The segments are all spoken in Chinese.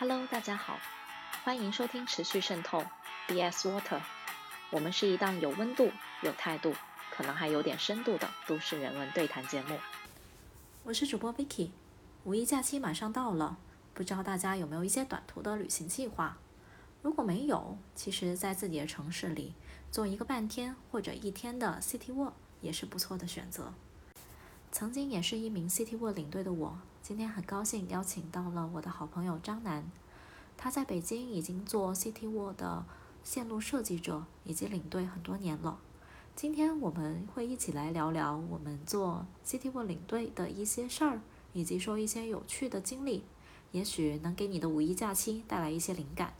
Hello，大家好，欢迎收听持续渗透 BS Water。我们是一档有温度、有态度，可能还有点深度的都市人文对谈节目。我是主播 Vicky。五一假期马上到了，不知道大家有没有一些短途的旅行计划？如果没有，其实，在自己的城市里做一个半天或者一天的 City Walk 也是不错的选择。曾经也是一名 City Walk 领队的我，今天很高兴邀请到了我的好朋友张楠。他在北京已经做 City Walk 的线路设计者以及领队很多年了。今天我们会一起来聊聊我们做 City Walk 领队的一些事儿，以及说一些有趣的经历，也许能给你的五一假期带来一些灵感。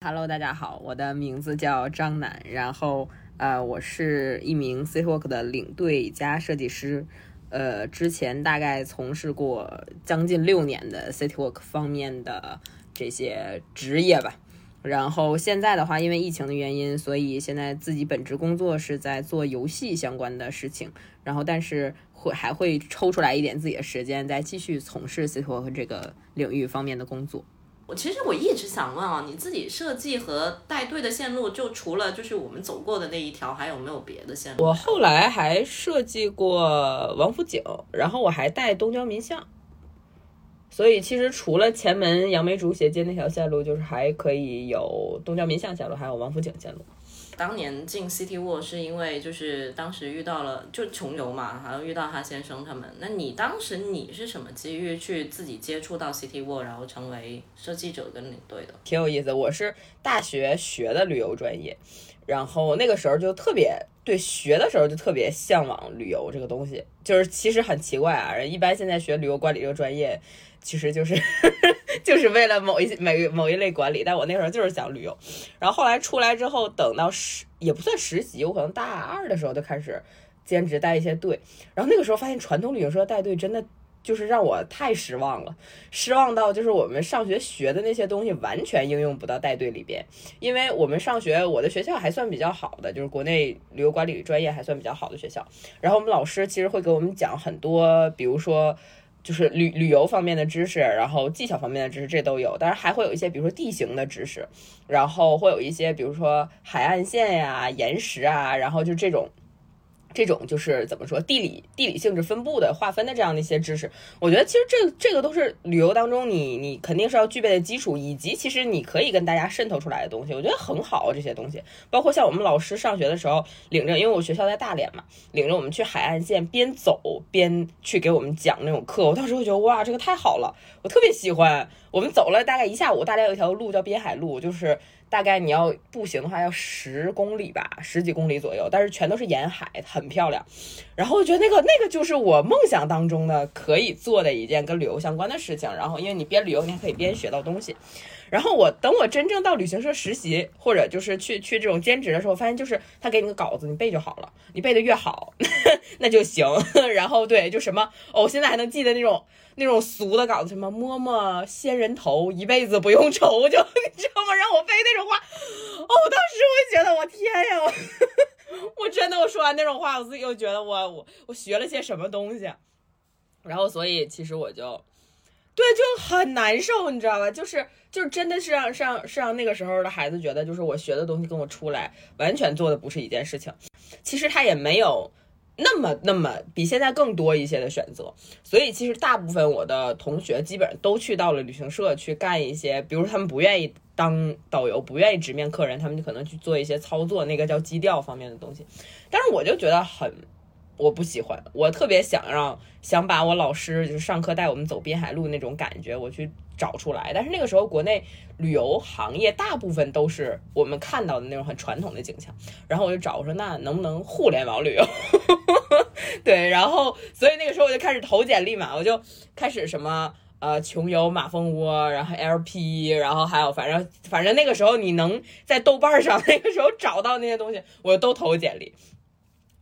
Hello，大家好，我的名字叫张楠，然后呃，我是一名 City Walk 的领队加设计师，呃，之前大概从事过将近六年的 City Walk 方面的这些职业吧。然后现在的话，因为疫情的原因，所以现在自己本职工作是在做游戏相关的事情。然后，但是会还会抽出来一点自己的时间，再继续从事 City Walk 这个领域方面的工作。我其实我一直想问啊，你自己设计和带队的线路，就除了就是我们走过的那一条，还有没有别的线路？我后来还设计过王府井，然后我还带东郊民巷。所以其实除了前门杨梅竹斜街那条线路，就是还可以有东郊民巷线路，还有王府井线路。当年进 City Walk 是因为就是当时遇到了就穷游嘛，然后遇到哈先生他们。那你当时你是什么机遇去自己接触到 City Walk，然后成为设计者跟领队的？挺有意思，我是大学学的旅游专业，然后那个时候就特别对学的时候就特别向往旅游这个东西，就是其实很奇怪啊，人一般现在学旅游管理这个专业。其实就是 就是为了某一每某一类管理，但我那时候就是想旅游，然后后来出来之后，等到实也不算实习，我可能大二的时候就开始兼职带一些队，然后那个时候发现传统旅行社带队真的就是让我太失望了，失望到就是我们上学学的那些东西完全应用不到带队里边，因为我们上学我的学校还算比较好的，就是国内旅游管理专业还算比较好的学校，然后我们老师其实会给我们讲很多，比如说。就是旅旅游方面的知识，然后技巧方面的知识，这都有。当然还会有一些，比如说地形的知识，然后会有一些，比如说海岸线呀、岩石啊，然后就这种。这种就是怎么说地理地理性质分布的划分的这样的一些知识，我觉得其实这这个都是旅游当中你你肯定是要具备的基础，以及其实你可以跟大家渗透出来的东西，我觉得很好这些东西。包括像我们老师上学的时候领着，因为我学校在大连嘛，领着我们去海岸线边走边去给我们讲那种课，我当时会觉得哇，这个太好了，我特别喜欢。我们走了大概一下午，大概有一条路叫滨海路，就是。大概你要步行的话，要十公里吧，十几公里左右，但是全都是沿海，很漂亮。然后我觉得那个那个就是我梦想当中的可以做的一件跟旅游相关的事情。然后因为你边旅游，你还可以边学到东西。然后我等我真正到旅行社实习，或者就是去去这种兼职的时候，发现就是他给你个稿子，你背就好了。你背的越好，那就行。然后对，就什么哦，我现在还能记得那种那种俗的稿子，什么摸摸仙人头，一辈子不用愁，就 你知道吗？让我背那种话，哦，我当时我觉得我天呀，我 真的我说完那种话，我自己又觉得我我我学了些什么东西。然后所以其实我就。对，就很难受，你知道吧？就是，就是真的是让，是让，是让那个时候的孩子觉得，就是我学的东西跟我出来完全做的不是一件事情。其实他也没有那么那么比现在更多一些的选择。所以其实大部分我的同学基本上都去到了旅行社去干一些，比如他们不愿意当导游，不愿意直面客人，他们就可能去做一些操作，那个叫基调方面的东西。但是我就觉得很。我不喜欢，我特别想让想把我老师就是上课带我们走滨海路那种感觉，我去找出来。但是那个时候国内旅游行业大部分都是我们看到的那种很传统的景象，然后我就找我说那能不能互联网旅游？对，然后所以那个时候我就开始投简历嘛，我就开始什么呃穷游马蜂窝，然后 LP，然后还有反正反正那个时候你能在豆瓣上那个时候找到那些东西，我都投简历，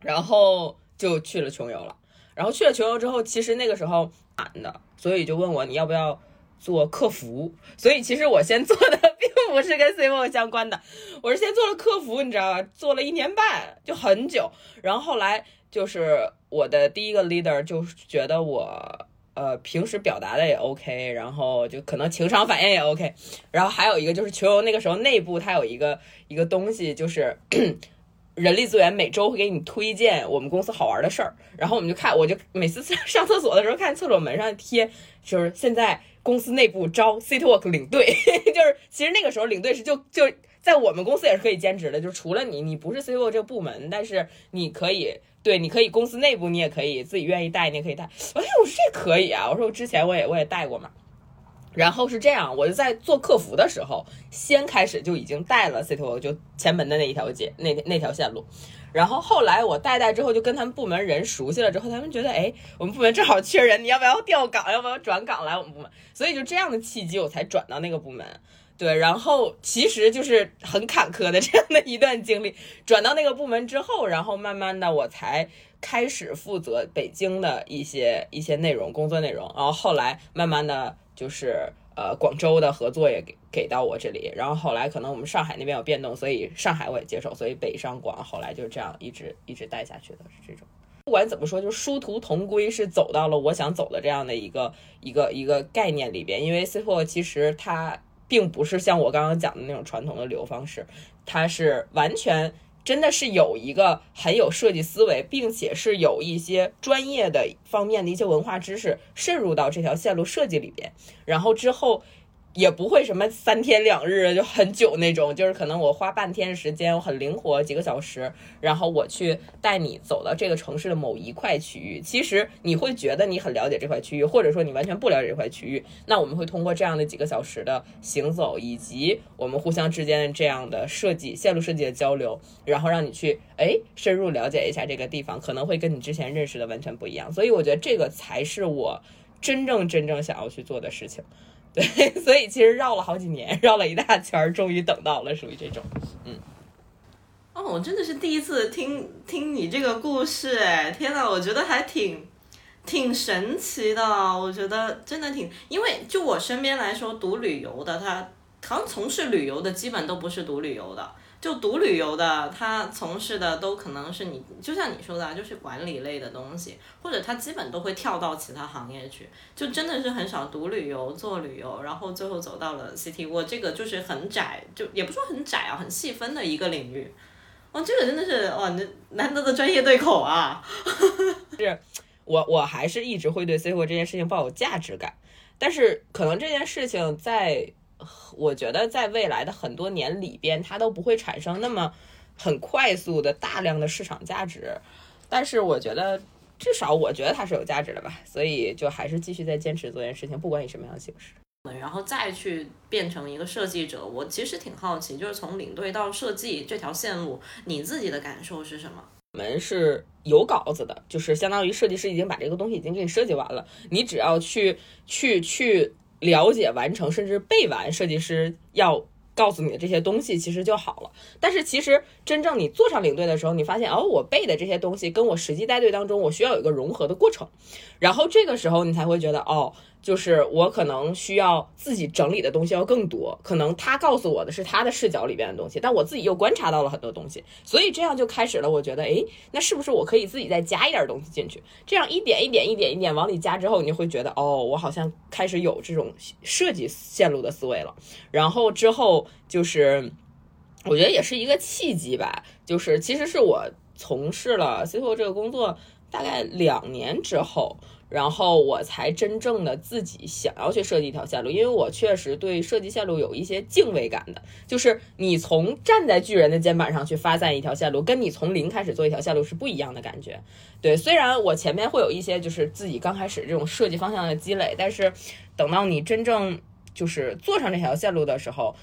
然后。就去了穷游了，然后去了穷游之后，其实那个时候难的，所以就问我你要不要做客服。所以其实我先做的 并不是跟 C O 相关的，我是先做了客服，你知道吧？做了一年半，就很久。然后后来就是我的第一个 leader 就觉得我呃平时表达的也 OK，然后就可能情商反应也 OK，然后还有一个就是球游那个时候内部它有一个一个东西就是。人力资源每周会给你推荐我们公司好玩的事儿，然后我们就看，我就每次上厕所的时候看厕所门上贴，就是现在公司内部招 Citywalk 领队，就是其实那个时候领队是就就在我们公司也是可以兼职的，就除了你，你不是 Citywalk 这个部门，但是你可以对，你可以公司内部你也可以自己愿意带，你也可以带。哎，我说这可以啊，我说我之前我也我也带过嘛。然后是这样，我就在做客服的时候，先开始就已经带了 CTO，就前门的那一条街，那那条线路。然后后来我带带之后，就跟他们部门人熟悉了之后，他们觉得，哎，我们部门正好缺人，你要不要调岗？要不要转岗来我们部门？所以就这样的契机，我才转到那个部门。对，然后其实就是很坎坷的这样的一段经历。转到那个部门之后，然后慢慢的我才开始负责北京的一些一些内容工作内容，然后后来慢慢的。就是呃，广州的合作也给给到我这里，然后后来可能我们上海那边有变动，所以上海我也接受，所以北上广后来就这样一直一直带下去的是这种。不管怎么说，就殊途同归，是走到了我想走的这样的一个一个一个概念里边。因为 C 货其实它并不是像我刚刚讲的那种传统的旅游方式，它是完全。真的是有一个很有设计思维，并且是有一些专业的方面的一些文化知识渗入到这条线路设计里边，然后之后。也不会什么三天两日就很久那种，就是可能我花半天时间，我很灵活几个小时，然后我去带你走到这个城市的某一块区域。其实你会觉得你很了解这块区域，或者说你完全不了解这块区域。那我们会通过这样的几个小时的行走，以及我们互相之间的这样的设计线路设计的交流，然后让你去哎深入了解一下这个地方，可能会跟你之前认识的完全不一样。所以我觉得这个才是我真正真正想要去做的事情。对，所以其实绕了好几年，绕了一大圈，终于等到了，属于这种，嗯。哦，我真的是第一次听听你这个故事，哎，天呐，我觉得还挺挺神奇的，我觉得真的挺，因为就我身边来说，读旅游的，他好像从事旅游的，基本都不是读旅游的。就读旅游的，他从事的都可能是你，就像你说的，就是管理类的东西，或者他基本都会跳到其他行业去，就真的是很少读旅游做旅游，然后最后走到了 CT。我这个就是很窄，就也不说很窄啊，很细分的一个领域。哇，这个真的是哇，那难得的专业对口啊！是我我还是一直会对 C 货这件事情抱有价值感，但是可能这件事情在。我觉得在未来的很多年里边，它都不会产生那么很快速的大量的市场价值。但是我觉得，至少我觉得它是有价值的吧。所以就还是继续在坚持做这件事情，不管以什么样的形式。然后再去变成一个设计者，我其实挺好奇，就是从领队到设计这条线路，你自己的感受是什么？我们是有稿子的，就是相当于设计师已经把这个东西已经给你设计完了，你只要去去去。了解完成甚至背完设计师要告诉你的这些东西，其实就好了。但是其实真正你坐上领队的时候，你发现哦，我背的这些东西跟我实际带队当中，我需要有一个融合的过程。然后这个时候你才会觉得哦。就是我可能需要自己整理的东西要更多，可能他告诉我的是他的视角里边的东西，但我自己又观察到了很多东西，所以这样就开始了。我觉得，哎，那是不是我可以自己再加一点东西进去？这样一点一点一点一点往里加之后，你会觉得，哦，我好像开始有这种设计线路的思维了。然后之后就是，我觉得也是一个契机吧。就是其实是我从事了 C 后这个工作大概两年之后。然后我才真正的自己想要去设计一条线路，因为我确实对设计线路有一些敬畏感的。就是你从站在巨人的肩膀上去发散一条线路，跟你从零开始做一条线路是不一样的感觉。对，虽然我前面会有一些就是自己刚开始这种设计方向的积累，但是等到你真正就是做上这条线路的时候，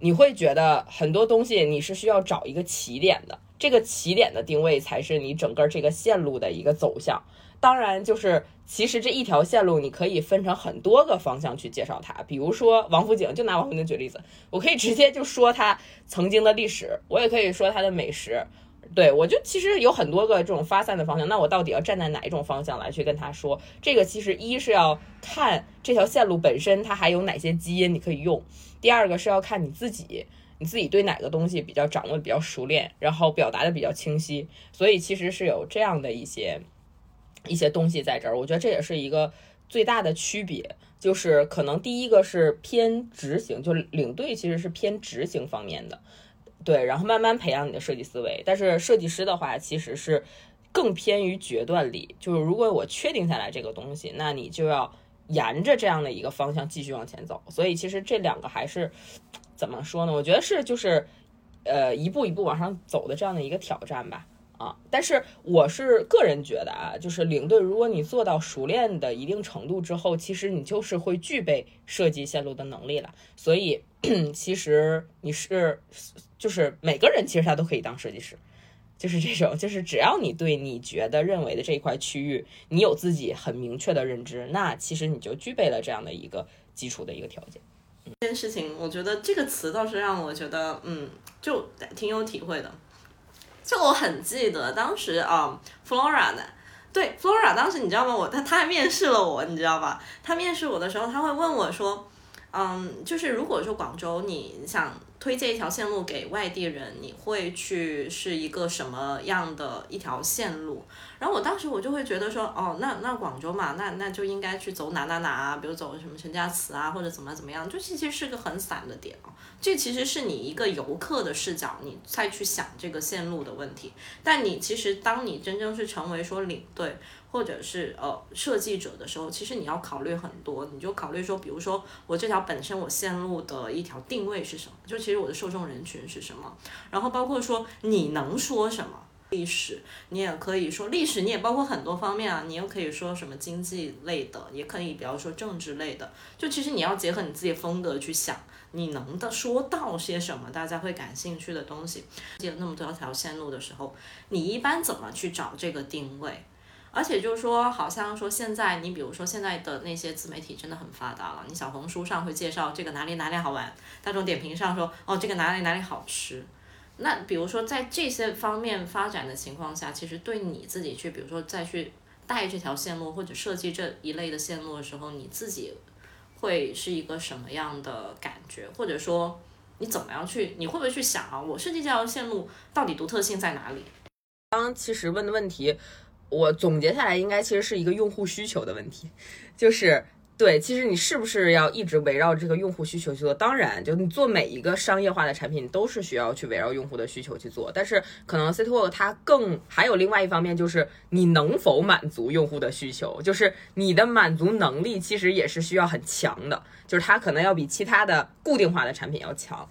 你会觉得很多东西你是需要找一个起点的，这个起点的定位才是你整个这个线路的一个走向。当然，就是其实这一条线路，你可以分成很多个方向去介绍它。比如说王府井，就拿王府井举例子，我可以直接就说它曾经的历史，我也可以说它的美食。对我就其实有很多个这种发散的方向，那我到底要站在哪一种方向来去跟他说？这个其实一是要看这条线路本身它还有哪些基因你可以用，第二个是要看你自己，你自己对哪个东西比较掌握比较熟练，然后表达的比较清晰。所以其实是有这样的一些。一些东西在这儿，我觉得这也是一个最大的区别，就是可能第一个是偏执行，就领队其实是偏执行方面的，对，然后慢慢培养你的设计思维。但是设计师的话，其实是更偏于决断力，就是如果我确定下来这个东西，那你就要沿着这样的一个方向继续往前走。所以其实这两个还是怎么说呢？我觉得是就是呃一步一步往上走的这样的一个挑战吧。啊，但是我是个人觉得啊，就是领队，如果你做到熟练的一定程度之后，其实你就是会具备设计线路的能力了。所以 其实你是，就是每个人其实他都可以当设计师，就是这种，就是只要你对你觉得认为的这一块区域，你有自己很明确的认知，那其实你就具备了这样的一个基础的一个条件。这件事情，我觉得这个词倒是让我觉得，嗯，就挺有体会的。就我很记得当时啊，Flora 呢，对 Flora，当时你知道吗？我他他还面试了我，你知道吧？他面试我的时候，他会问我说，嗯，就是如果说广州你想推荐一条线路给外地人，你会去是一个什么样的一条线路？然后我当时我就会觉得说，哦，那那广州嘛，那那就应该去走哪哪哪啊，比如走什么陈家祠啊，或者怎么怎么样，就其实是个很散的点啊。这其实是你一个游客的视角，你再去想这个线路的问题。但你其实当你真正是成为说领队或者是呃设计者的时候，其实你要考虑很多，你就考虑说，比如说我这条本身我线路的一条定位是什么，就其实我的受众人群是什么，然后包括说你能说什么。历史，你也可以说历史，你也包括很多方面啊。你又可以说什么经济类的，也可以比方说政治类的。就其实你要结合你自己风格去想，你能的说到些什么，大家会感兴趣的东西。记了那么多条线路的时候，你一般怎么去找这个定位？而且就是说，好像说现在你比如说现在的那些自媒体真的很发达了，你小红书上会介绍这个哪里哪里好玩，大众点评上说哦这个哪里哪里好吃。那比如说，在这些方面发展的情况下，其实对你自己去，比如说再去带这条线路或者设计这一类的线路的时候，你自己会是一个什么样的感觉？或者说你怎么样去？你会不会去想啊？我设计这条线路到底独特性在哪里？刚刚其实问的问题，我总结下来应该其实是一个用户需求的问题，就是。对，其实你是不是要一直围绕这个用户需求去做？当然，就你做每一个商业化的产品，都是需要去围绕用户的需求去做。但是，可能 CTO 它更还有另外一方面，就是你能否满足用户的需求，就是你的满足能力其实也是需要很强的，就是它可能要比其他的固定化的产品要强。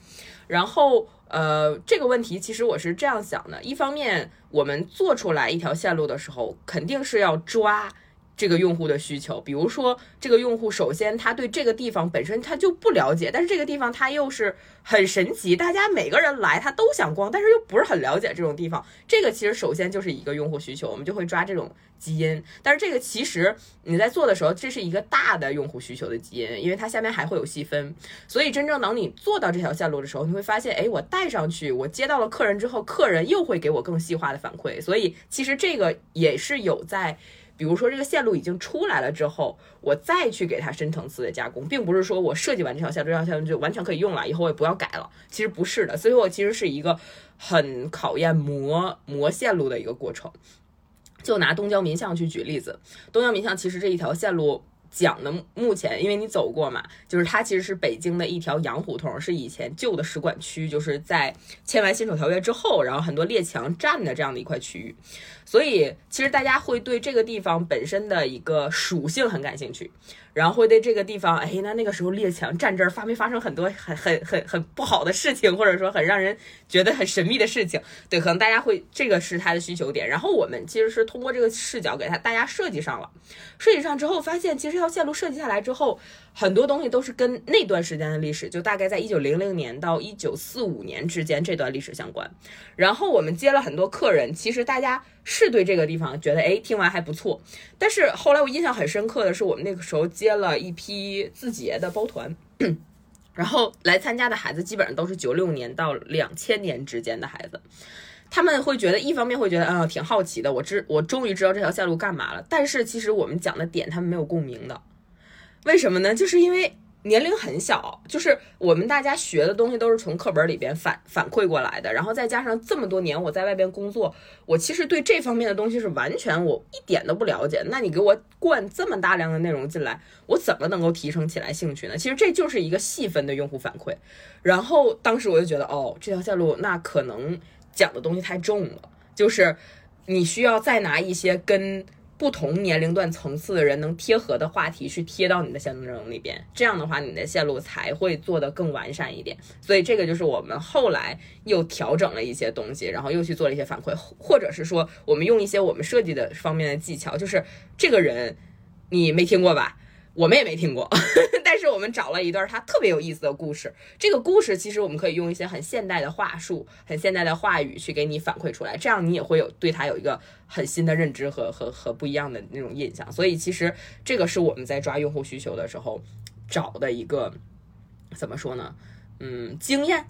然后，呃，这个问题其实我是这样想的：一方面，我们做出来一条线路的时候，肯定是要抓。这个用户的需求，比如说这个用户，首先他对这个地方本身他就不了解，但是这个地方他又是很神奇，大家每个人来他都想逛，但是又不是很了解这种地方。这个其实首先就是一个用户需求，我们就会抓这种基因。但是这个其实你在做的时候，这是一个大的用户需求的基因，因为它下面还会有细分。所以真正当你做到这条线路的时候，你会发现，哎，我带上去，我接到了客人之后，客人又会给我更细化的反馈。所以其实这个也是有在。比如说这个线路已经出来了之后，我再去给它深层次的加工，并不是说我设计完这条线，这条线就完全可以用了，以后我也不要改了。其实不是的，所以我其实是一个很考验磨磨线路的一个过程。就拿东郊民巷去举例子，东郊民巷其实这一条线路。讲的目前，因为你走过嘛，就是它其实是北京的一条洋胡同，是以前旧的使馆区，就是在签完辛丑条约之后，然后很多列强占的这样的一块区域，所以其实大家会对这个地方本身的一个属性很感兴趣。然后会对这个地方，哎，那那个时候列强站这儿发没发生很多很很很很不好的事情，或者说很让人觉得很神秘的事情？对，可能大家会这个是他的需求点。然后我们其实是通过这个视角给他大家设计上了，设计上之后发现，其实这条线路设计下来之后，很多东西都是跟那段时间的历史，就大概在一九零零年到一九四五年之间这段历史相关。然后我们接了很多客人，其实大家。是对这个地方觉得哎，听完还不错。但是后来我印象很深刻的是，我们那个时候接了一批字节的包团，然后来参加的孩子基本上都是九六年到两千年之间的孩子。他们会觉得，一方面会觉得啊，挺好奇的，我知我终于知道这条线路干嘛了。但是其实我们讲的点他们没有共鸣的，为什么呢？就是因为年龄很小，就是我们大家学的东西都是从课本里边反反馈过来的，然后再加上这么多年我在外边工作，我其实对这方面的东西是完全我一点都不了解。那你给我灌这么大量的内容进来，我怎么能够提升起来兴趣呢？其实这就是一个细分的用户反馈。然后当时我就觉得，哦，这条线路那可能讲的东西太重了，就是你需要再拿一些跟。不同年龄段层次的人能贴合的话题去贴到你的线路内容里边，这样的话你的线路才会做得更完善一点。所以这个就是我们后来又调整了一些东西，然后又去做了一些反馈，或者是说我们用一些我们设计的方面的技巧，就是这个人你没听过吧？我们也没听过，但是我们找了一段他特别有意思的故事。这个故事其实我们可以用一些很现代的话术、很现代的话语去给你反馈出来，这样你也会有对他有一个很新的认知和和和不一样的那种印象。所以其实这个是我们在抓用户需求的时候找的一个怎么说呢？嗯，经验，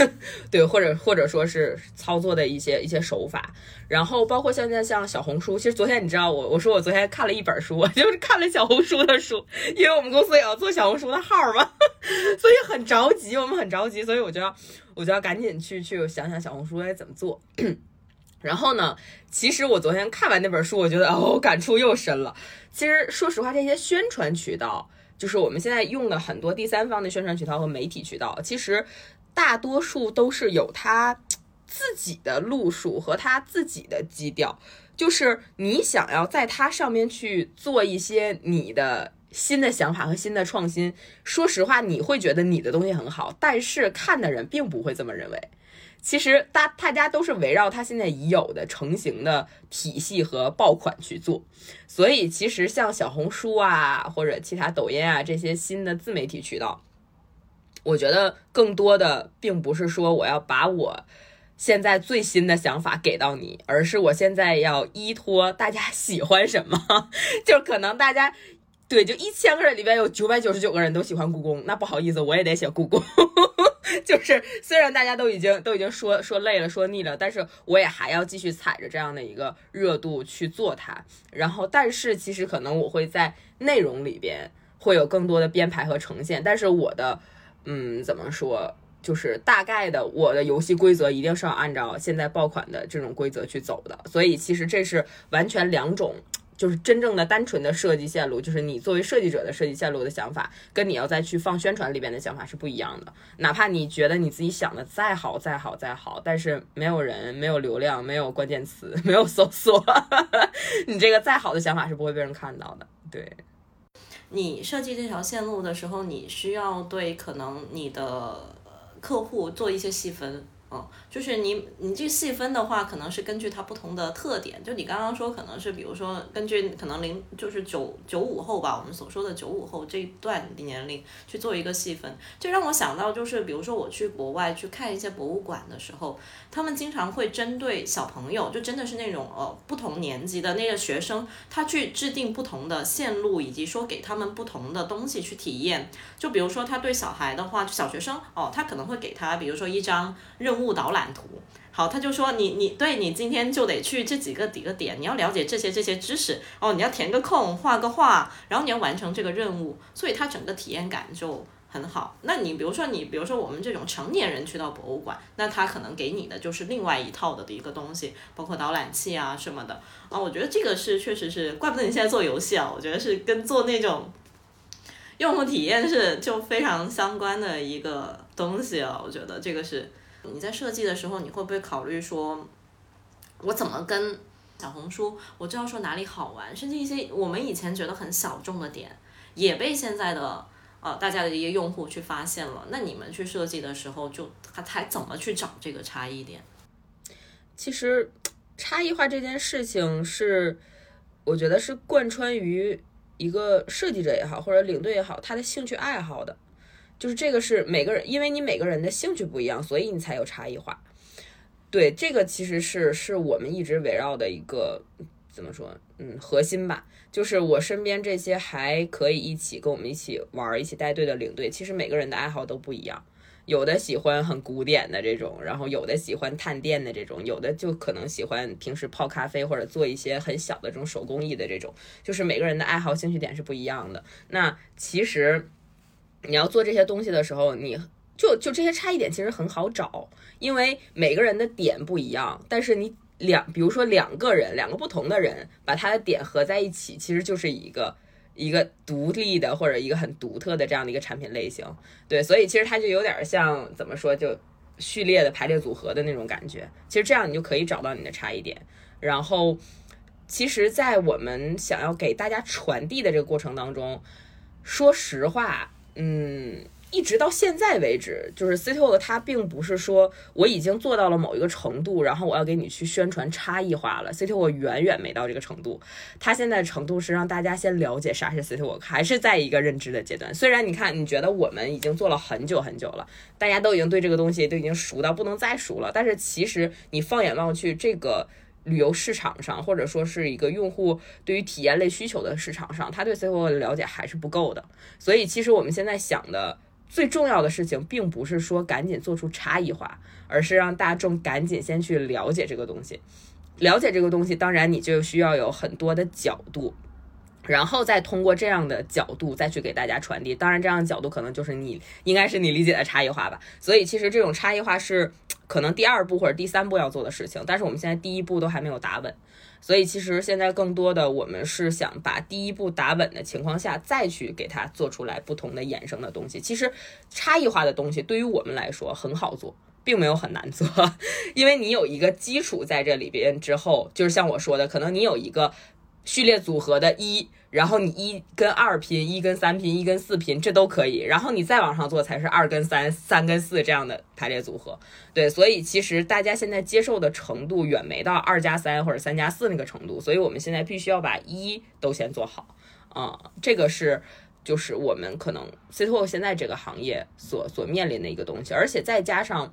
对，或者或者说是操作的一些一些手法，然后包括现在像小红书，其实昨天你知道我我说我昨天看了一本书，就是看了小红书的书，因为我们公司也要做小红书的号嘛，所以很着急，我们很着急，所以我就要我就要赶紧去去想想小红书该怎么做。然后呢，其实我昨天看完那本书，我觉得哦，感触又深了。其实说实话，这些宣传渠道。就是我们现在用的很多第三方的宣传渠道和媒体渠道，其实大多数都是有它自己的路数和它自己的基调。就是你想要在它上面去做一些你的新的想法和新的创新，说实话，你会觉得你的东西很好，但是看的人并不会这么认为。其实大大家都是围绕它现在已有的成型的体系和爆款去做，所以其实像小红书啊或者其他抖音啊这些新的自媒体渠道，我觉得更多的并不是说我要把我现在最新的想法给到你，而是我现在要依托大家喜欢什么，就可能大家。对，就一千个人里边有九百九十九个人都喜欢故宫，那不好意思，我也得写故宫。就是虽然大家都已经都已经说说累了，说腻了，但是我也还要继续踩着这样的一个热度去做它。然后，但是其实可能我会在内容里边会有更多的编排和呈现，但是我的嗯，怎么说，就是大概的我的游戏规则一定是要按照现在爆款的这种规则去走的。所以其实这是完全两种。就是真正的单纯的设计线路，就是你作为设计者的设计线路的想法，跟你要再去放宣传里边的想法是不一样的。哪怕你觉得你自己想的再好、再好、再好，但是没有人、没有流量、没有关键词、没有搜索，你这个再好的想法是不会被人看到的。对，你设计这条线路的时候，你需要对可能你的客户做一些细分。嗯，就是你你这细分的话，可能是根据它不同的特点。就你刚刚说，可能是比如说根据可能零就是九九五后吧，我们所说的九五后这一段年龄去做一个细分，就让我想到就是，比如说我去国外去看一些博物馆的时候，他们经常会针对小朋友，就真的是那种呃不同年级的那个学生，他去制定不同的线路，以及说给他们不同的东西去体验。就比如说他对小孩的话，小学生哦，他可能会给他比如说一张任务。导览图，好，他就说你你对你今天就得去这几个几个点，你要了解这些这些知识哦，你要填个空，画个画，然后你要完成这个任务，所以它整个体验感就很好。那你比如说你比如说我们这种成年人去到博物馆，那他可能给你的就是另外一套的一个东西，包括导览器啊什么的啊，我觉得这个是确实是，怪不得你现在做游戏啊，我觉得是跟做那种 用户体验是就非常相关的一个东西啊，我觉得这个是。你在设计的时候，你会不会考虑说，我怎么跟小红书，我就要说哪里好玩，甚至一些我们以前觉得很小众的点，也被现在的呃大家的一些用户去发现了。那你们去设计的时候，就还还怎么去找这个差异点？其实差异化这件事情是，我觉得是贯穿于一个设计者也好，或者领队也好，他的兴趣爱好的。就是这个是每个人，因为你每个人的兴趣不一样，所以你才有差异化。对，这个其实是是我们一直围绕的一个怎么说，嗯，核心吧。就是我身边这些还可以一起跟我们一起玩、一起带队的领队，其实每个人的爱好都不一样。有的喜欢很古典的这种，然后有的喜欢探店的这种，有的就可能喜欢平时泡咖啡或者做一些很小的这种手工艺的这种。就是每个人的爱好、兴趣点是不一样的。那其实。你要做这些东西的时候，你就就这些差异点其实很好找，因为每个人的点不一样，但是你两，比如说两个人，两个不同的人，把他的点合在一起，其实就是一个一个独立的或者一个很独特的这样的一个产品类型。对，所以其实它就有点像怎么说，就序列的排列组合的那种感觉。其实这样你就可以找到你的差异点。然后，其实，在我们想要给大家传递的这个过程当中，说实话，嗯。一直到现在为止，就是 CTO 它并不是说我已经做到了某一个程度，然后我要给你去宣传差异化了。CTO 远远没到这个程度，它现在程度是让大家先了解啥是 CTO，还是在一个认知的阶段。虽然你看，你觉得我们已经做了很久很久了，大家都已经对这个东西都已经熟到不能再熟了，但是其实你放眼望去，这个旅游市场上，或者说是一个用户对于体验类需求的市场上，他对 CTO 的了解还是不够的。所以其实我们现在想的。最重要的事情，并不是说赶紧做出差异化，而是让大众赶紧先去了解这个东西。了解这个东西，当然你就需要有很多的角度，然后再通过这样的角度再去给大家传递。当然，这样的角度可能就是你应该是你理解的差异化吧。所以，其实这种差异化是可能第二步或者第三步要做的事情，但是我们现在第一步都还没有打稳。所以其实现在更多的我们是想把第一步打稳的情况下，再去给它做出来不同的衍生的东西。其实差异化的东西对于我们来说很好做，并没有很难做，因为你有一个基础在这里边之后，就是像我说的，可能你有一个序列组合的一。然后你一跟二拼，一跟三拼，一跟四拼，这都可以。然后你再往上做，才是二跟三、三跟四这样的排列组合。对，所以其实大家现在接受的程度远没到二加三或者三加四那个程度。所以我们现在必须要把一都先做好啊，这个是就是我们可能 CTO 现在这个行业所所面临的一个东西，而且再加上。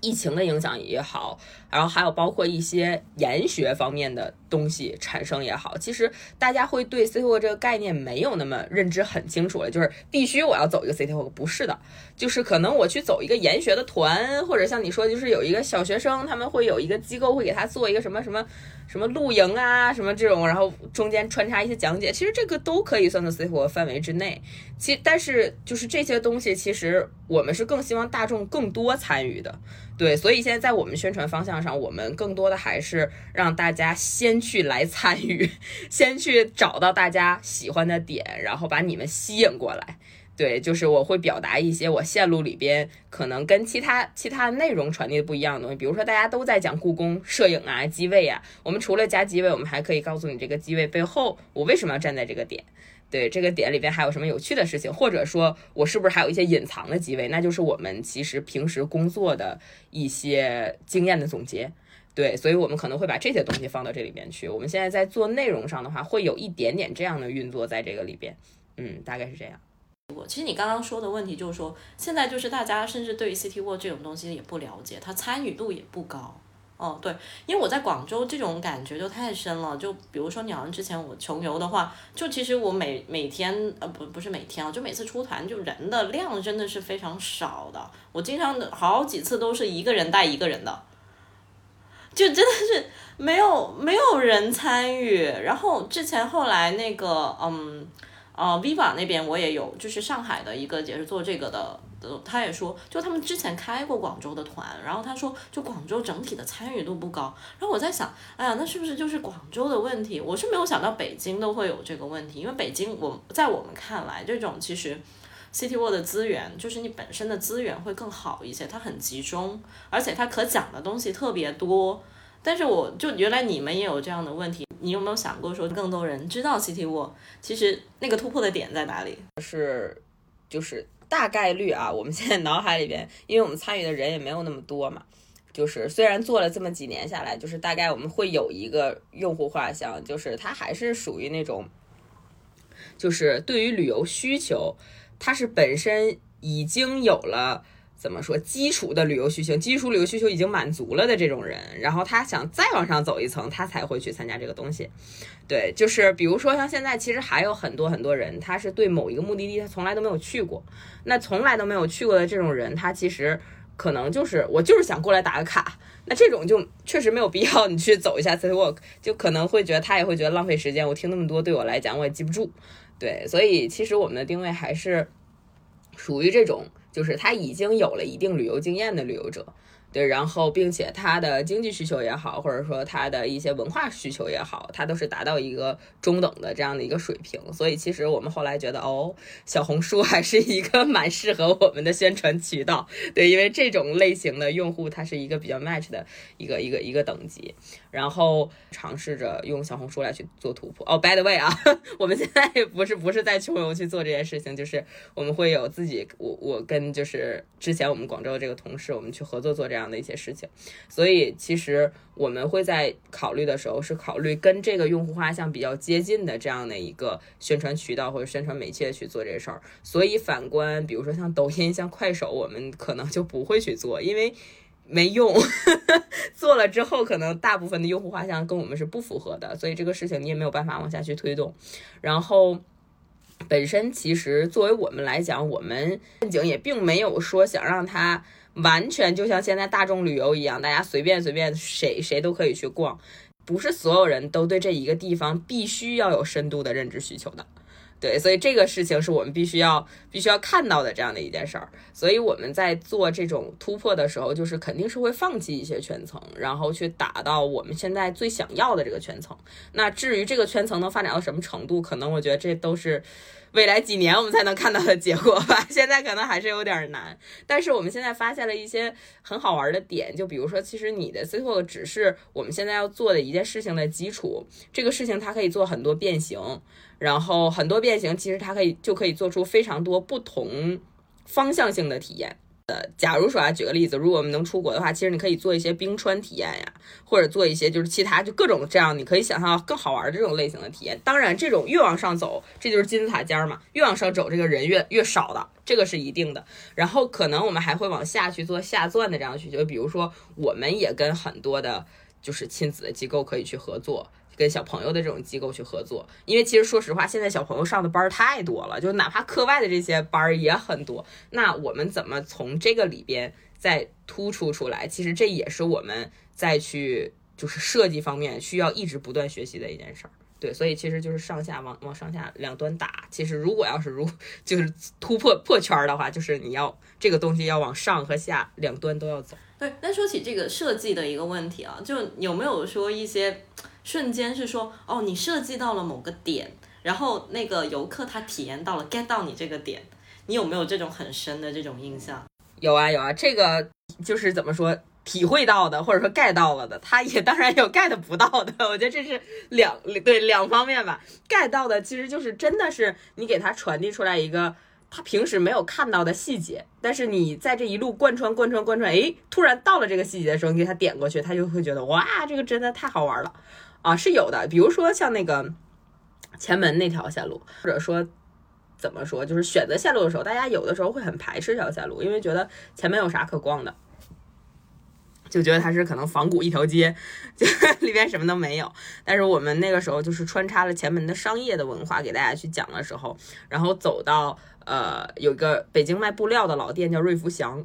疫情的影响也好，然后还有包括一些研学方面的东西产生也好，其实大家会对 CTO 这个概念没有那么认知很清楚了，就是必须我要走一个 CTO，不是的，就是可能我去走一个研学的团，或者像你说，就是有一个小学生，他们会有一个机构会给他做一个什么什么。什么露营啊，什么这种，然后中间穿插一些讲解，其实这个都可以算作 C 活范围之内。其但是就是这些东西，其实我们是更希望大众更多参与的，对。所以现在在我们宣传方向上，我们更多的还是让大家先去来参与，先去找到大家喜欢的点，然后把你们吸引过来。对，就是我会表达一些我线路里边可能跟其他其他内容传递的不一样的东西，比如说大家都在讲故宫摄影啊、机位啊，我们除了加机位，我们还可以告诉你这个机位背后我为什么要站在这个点，对，这个点里边还有什么有趣的事情，或者说我是不是还有一些隐藏的机位，那就是我们其实平时工作的一些经验的总结，对，所以我们可能会把这些东西放到这里边去。我们现在在做内容上的话，会有一点点这样的运作在这个里边，嗯，大概是这样。我其实你刚刚说的问题就是说，现在就是大家甚至对于 City Walk 这种东西也不了解，它参与度也不高。哦，对，因为我在广州这种感觉就太深了。就比如说，你好像之前我穷游的话，就其实我每每天呃不不是每天啊，就每次出团就人的量真的是非常少的。我经常好几次都是一个人带一个人的，就真的是没有没有人参与。然后之前后来那个嗯。呃，Viva 那边我也有，就是上海的一个也是做这个的，他也说，就他们之前开过广州的团，然后他说，就广州整体的参与度不高。然后我在想，哎呀，那是不是就是广州的问题？我是没有想到北京都会有这个问题，因为北京我在我们看来，这种其实 City World 的资源，就是你本身的资源会更好一些，它很集中，而且它可讲的东西特别多。但是我就原来你们也有这样的问题，你有没有想过说更多人知道 City Walk？其实那个突破的点在哪里？是，就是大概率啊，我们现在脑海里边，因为我们参与的人也没有那么多嘛，就是虽然做了这么几年下来，就是大概我们会有一个用户画像，就是它还是属于那种，就是对于旅游需求，它是本身已经有了。怎么说？基础的旅游需求，基础旅游需求已经满足了的这种人，然后他想再往上走一层，他才会去参加这个东西。对，就是比如说像现在，其实还有很多很多人，他是对某一个目的地他从来都没有去过。那从来都没有去过的这种人，他其实可能就是我就是想过来打个卡。那这种就确实没有必要你去走一下 City Walk，就可能会觉得他也会觉得浪费时间。我听那么多对我来讲我也记不住。对，所以其实我们的定位还是。属于这种就是他已经有了一定旅游经验的旅游者。对，然后并且他的经济需求也好，或者说他的一些文化需求也好，他都是达到一个中等的这样的一个水平。所以其实我们后来觉得，哦，小红书还是一个 蛮适合我们的宣传渠道。对，因为这种类型的用户，它是一个比较 match 的一个一个一个等级。然后尝试着用小红书来去做突破。哦，by the way 啊，我们现在不是不是在穷游去做这件事情，就是我们会有自己，我我跟就是之前我们广州的这个同事，我们去合作做这样的一些事情。所以其实我们会在考虑的时候，是考虑跟这个用户画像比较接近的这样的一个宣传渠道或者宣传媒介去做这事儿。所以反观，比如说像抖音、像快手，我们可能就不会去做，因为。没用，做了之后，可能大部分的用户画像跟我们是不符合的，所以这个事情你也没有办法往下去推动。然后，本身其实作为我们来讲，我们正景也并没有说想让它完全就像现在大众旅游一样，大家随便随便谁谁都可以去逛，不是所有人都对这一个地方必须要有深度的认知需求的。对，所以这个事情是我们必须要必须要看到的这样的一件事儿。所以我们在做这种突破的时候，就是肯定是会放弃一些圈层，然后去打到我们现在最想要的这个圈层。那至于这个圈层能发展到什么程度，可能我觉得这都是未来几年我们才能看到的结果吧。现在可能还是有点难。但是我们现在发现了一些很好玩的点，就比如说，其实你的 C 拓只是我们现在要做的一件事情的基础。这个事情它可以做很多变形。然后很多变形，其实它可以就可以做出非常多不同方向性的体验。呃，假如说啊，举个例子，如果我们能出国的话，其实你可以做一些冰川体验呀，或者做一些就是其他就各种这样，你可以想象更好玩的这种类型的体验。当然，这种越往上走，这就是金字塔尖嘛，越往上走，这个人越越少的，这个是一定的。然后可能我们还会往下去做下钻的这样需求，比如说我们也跟很多的，就是亲子的机构可以去合作。跟小朋友的这种机构去合作，因为其实说实话，现在小朋友上的班儿太多了，就哪怕课外的这些班儿也很多。那我们怎么从这个里边再突出出来？其实这也是我们再去就是设计方面需要一直不断学习的一件事儿。对，所以其实就是上下往往上下两端打。其实如果要是如 就是突破破圈儿的话，就是你要这个东西要往上和下两端都要走。对，那说起这个设计的一个问题啊，就有没有说一些？瞬间是说哦，你设计到了某个点，然后那个游客他体验到了 get 到你这个点，你有没有这种很深的这种印象？有啊有啊，这个就是怎么说体会到的，或者说 get 到了的，他也当然有 get 不到的。我觉得这是两对两方面吧。get 到的其实就是真的是你给他传递出来一个他平时没有看到的细节，但是你在这一路贯穿贯穿贯穿，哎，突然到了这个细节的时候，你给他点过去，他就会觉得哇，这个真的太好玩了。啊，是有的，比如说像那个前门那条线路，或者说怎么说，就是选择线路的时候，大家有的时候会很排斥这条线路，因为觉得前面有啥可逛的，就觉得它是可能仿古一条街，就 里边什么都没有。但是我们那个时候就是穿插了前门的商业的文化给大家去讲的时候，然后走到呃有一个北京卖布料的老店叫瑞福祥。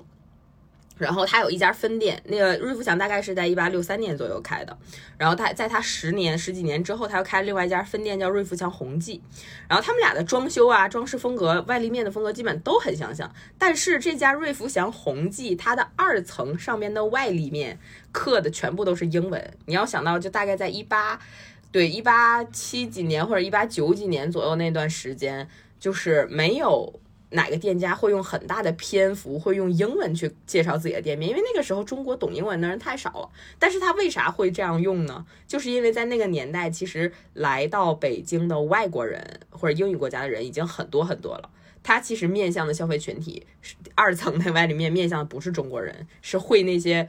然后他有一家分店，那个瑞福祥大概是在一八六三年左右开的。然后他在他十年十几年之后，他又开了另外一家分店，叫瑞福祥宏记。然后他们俩的装修啊、装饰风格、外立面的风格基本都很相像。但是这家瑞福祥宏记，它的二层上面的外立面刻的全部都是英文。你要想到，就大概在一八对一八七几年或者一八九几年左右那段时间，就是没有。哪个店家会用很大的篇幅会用英文去介绍自己的店面？因为那个时候中国懂英文的人太少了。但是他为啥会这样用呢？就是因为在那个年代，其实来到北京的外国人或者英语国家的人已经很多很多了。他其实面向的消费群体是二层的外立面，面向的不是中国人，是会那些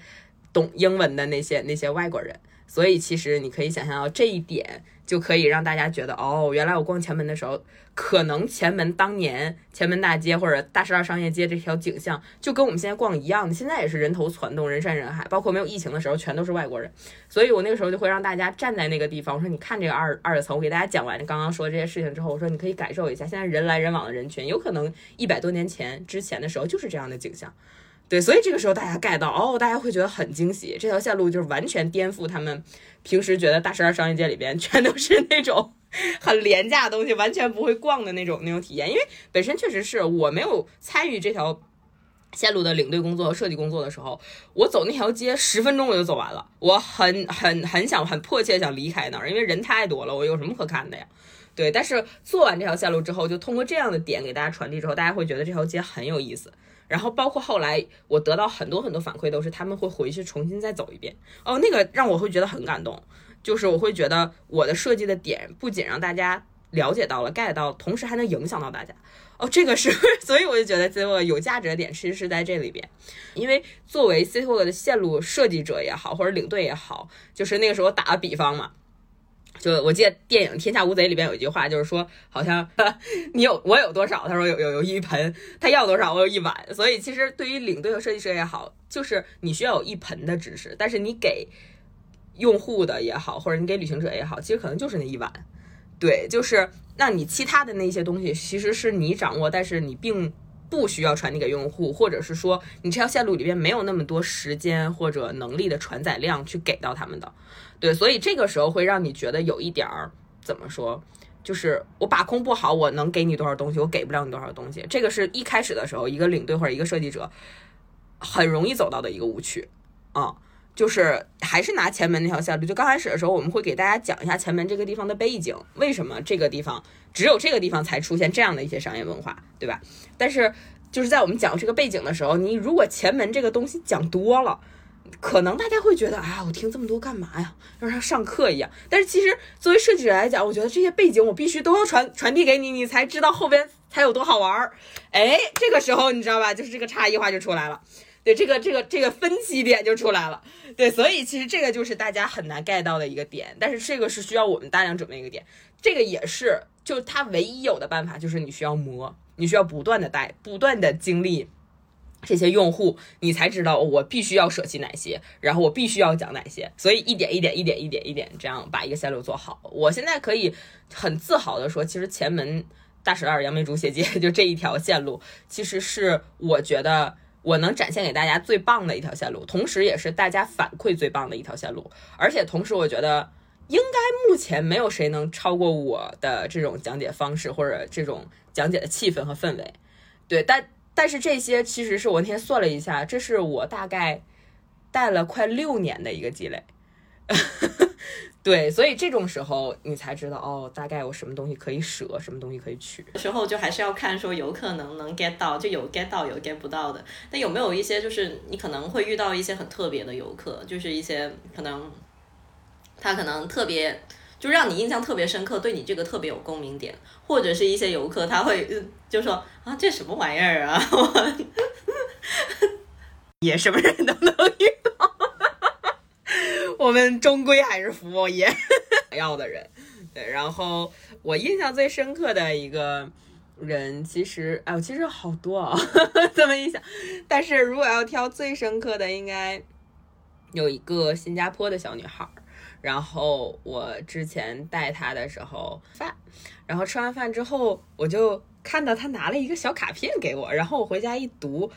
懂英文的那些那些外国人。所以其实你可以想象到这一点。就可以让大家觉得，哦，原来我逛前门的时候，可能前门当年前门大街或者大石二商业街这条景象，就跟我们现在逛一样的。现在也是人头攒动，人山人海，包括没有疫情的时候，全都是外国人。所以我那个时候就会让大家站在那个地方，我说你看这个二二层，我给大家讲完刚刚说这些事情之后，我说你可以感受一下，现在人来人往的人群，有可能一百多年前之前的时候就是这样的景象。对，所以这个时候大家 get 到，哦，大家会觉得很惊喜，这条线路就是完全颠覆他们平时觉得大十二商业街里边全都是那种 很廉价的东西，完全不会逛的那种那种体验。因为本身确实是我没有参与这条线路的领队工作和设计工作的时候，我走那条街十分钟我就走完了，我很很很想很迫切想离开那儿，因为人太多了，我有什么可看的呀？对，但是做完这条线路之后，就通过这样的点给大家传递之后，大家会觉得这条街很有意思。然后包括后来我得到很多很多反馈，都是他们会回去重新再走一遍。哦，那个让我会觉得很感动，就是我会觉得我的设计的点不仅让大家了解到了 get 到，同时还能影响到大家。哦，这个是，所以我就觉得最后有价值的点其实是在这里边。因为作为 City Walk 的线路设计者也好，或者领队也好，就是那个时候打个比方嘛。就我记得电影《天下无贼》里边有一句话，就是说，好像你有我有多少，他说有有有一盆，他要多少我有一碗。所以其实对于领队和设计师也好，就是你需要有一盆的知识，但是你给用户的也好，或者你给旅行者也好，其实可能就是那一碗。对，就是那你其他的那些东西，其实是你掌握，但是你并不需要传递给用户，或者是说你这条线路里边没有那么多时间或者能力的传载量去给到他们的。对，所以这个时候会让你觉得有一点儿怎么说，就是我把控不好，我能给你多少东西，我给不了你多少东西。这个是一开始的时候，一个领队或者一个设计者很容易走到的一个误区啊，就是还是拿前门那条线路，就刚开始的时候，我们会给大家讲一下前门这个地方的背景，为什么这个地方只有这个地方才出现这样的一些商业文化，对吧？但是就是在我们讲这个背景的时候，你如果前门这个东西讲多了。可能大家会觉得，哎，我听这么多干嘛呀？像上课一样。但是其实作为设计者来讲，我觉得这些背景我必须都要传传递给你，你才知道后边才有多好玩儿。哎，这个时候你知道吧？就是这个差异化就出来了，这个这个这个分歧点就出来了。对，所以其实这个就是大家很难 get 到的一个点。但是这个是需要我们大量准备一个点，这个也是就它唯一有的办法，就是你需要磨，你需要不断的带，不断的经历。这些用户，你才知道我必须要舍弃哪些，然后我必须要讲哪些，所以一点一点一点一点一点这样把一个线路做好。我现在可以很自豪的说，其实前门大石栏杨梅竹斜街 就这一条线路，其实是我觉得我能展现给大家最棒的一条线路，同时也是大家反馈最棒的一条线路。而且同时，我觉得应该目前没有谁能超过我的这种讲解方式或者这种讲解的气氛和氛围。对，但。但是这些其实是我那天算了一下，这是我大概带了快六年的一个积累，对，所以这种时候你才知道哦，大概有什么东西可以舍，什么东西可以取。时候就还是要看说游客能能 get 到，就有 get 到，有 get 不到的。那有没有一些就是你可能会遇到一些很特别的游客，就是一些可能他可能特别。就让你印象特别深刻，对你这个特别有共鸣点，或者是一些游客他会就说啊，这什么玩意儿啊？也什么人都能遇到，我们终归还是服务业要的人。对，然后我印象最深刻的一个人，其实哎，我其实好多啊，这么一想，但是如果要挑最深刻的，应该有一个新加坡的小女孩。然后我之前带她的时候饭，然后吃完饭之后，我就看到她拿了一个小卡片给我，然后我回家一读，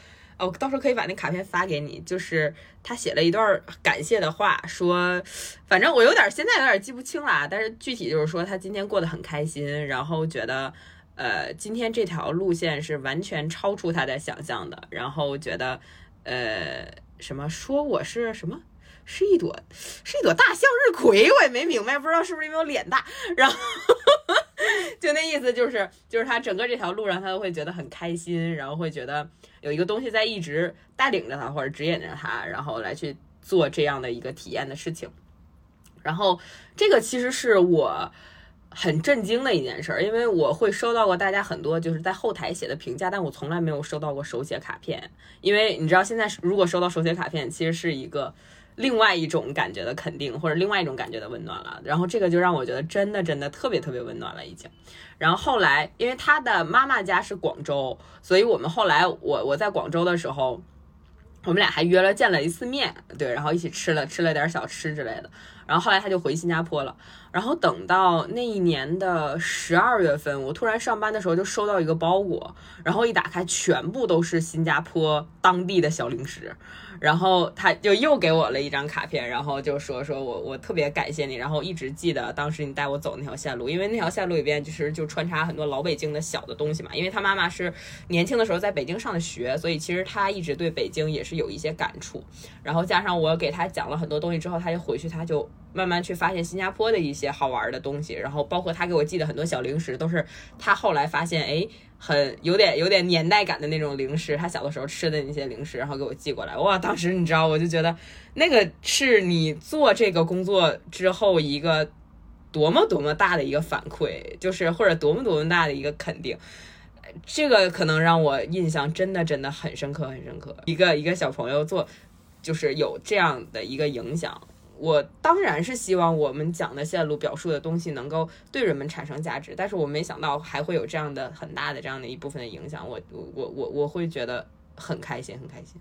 我，到时候可以把那卡片发给你，就是他写了一段感谢的话，说，反正我有点现在有点记不清了，但是具体就是说他今天过得很开心，然后觉得，呃，今天这条路线是完全超出他的想象的，然后觉得，呃，什么说我是什么。是一朵，是一朵大向日葵，我也没明白，不知道是不是因为我脸大，然后 就那意思就是，就是他整个这条路上他都会觉得很开心，然后会觉得有一个东西在一直带领着他或者指引着他，然后来去做这样的一个体验的事情。然后这个其实是我很震惊的一件事，因为我会收到过大家很多就是在后台写的评价，但我从来没有收到过手写卡片，因为你知道现在如果收到手写卡片，其实是一个。另外一种感觉的肯定，或者另外一种感觉的温暖了。然后这个就让我觉得真的真的特别特别温暖了，已经。然后后来，因为他的妈妈家是广州，所以我们后来我我在广州的时候，我们俩还约了见了一次面，对，然后一起吃了吃了点小吃之类的。然后后来他就回新加坡了。然后等到那一年的十二月份，我突然上班的时候就收到一个包裹，然后一打开，全部都是新加坡当地的小零食。然后他就又给我了一张卡片，然后就说说我我特别感谢你，然后一直记得当时你带我走那条线路，因为那条线路里边就是就穿插很多老北京的小的东西嘛。因为他妈妈是年轻的时候在北京上的学，所以其实他一直对北京也是有一些感触。然后加上我给他讲了很多东西之后，他就回去他就慢慢去发现新加坡的一些些好玩的东西，然后包括他给我寄的很多小零食，都是他后来发现哎。很有点有点年代感的那种零食，他小的时候吃的那些零食，然后给我寄过来。哇，当时你知道，我就觉得那个是你做这个工作之后一个多么多么大的一个反馈，就是或者多么多么大的一个肯定。这个可能让我印象真的真的很深刻，很深刻。一个一个小朋友做，就是有这样的一个影响。我当然是希望我们讲的线路表述的东西能够对人们产生价值，但是我没想到还会有这样的很大的这样的一部分的影响，我我我我会觉得很开心，很开心。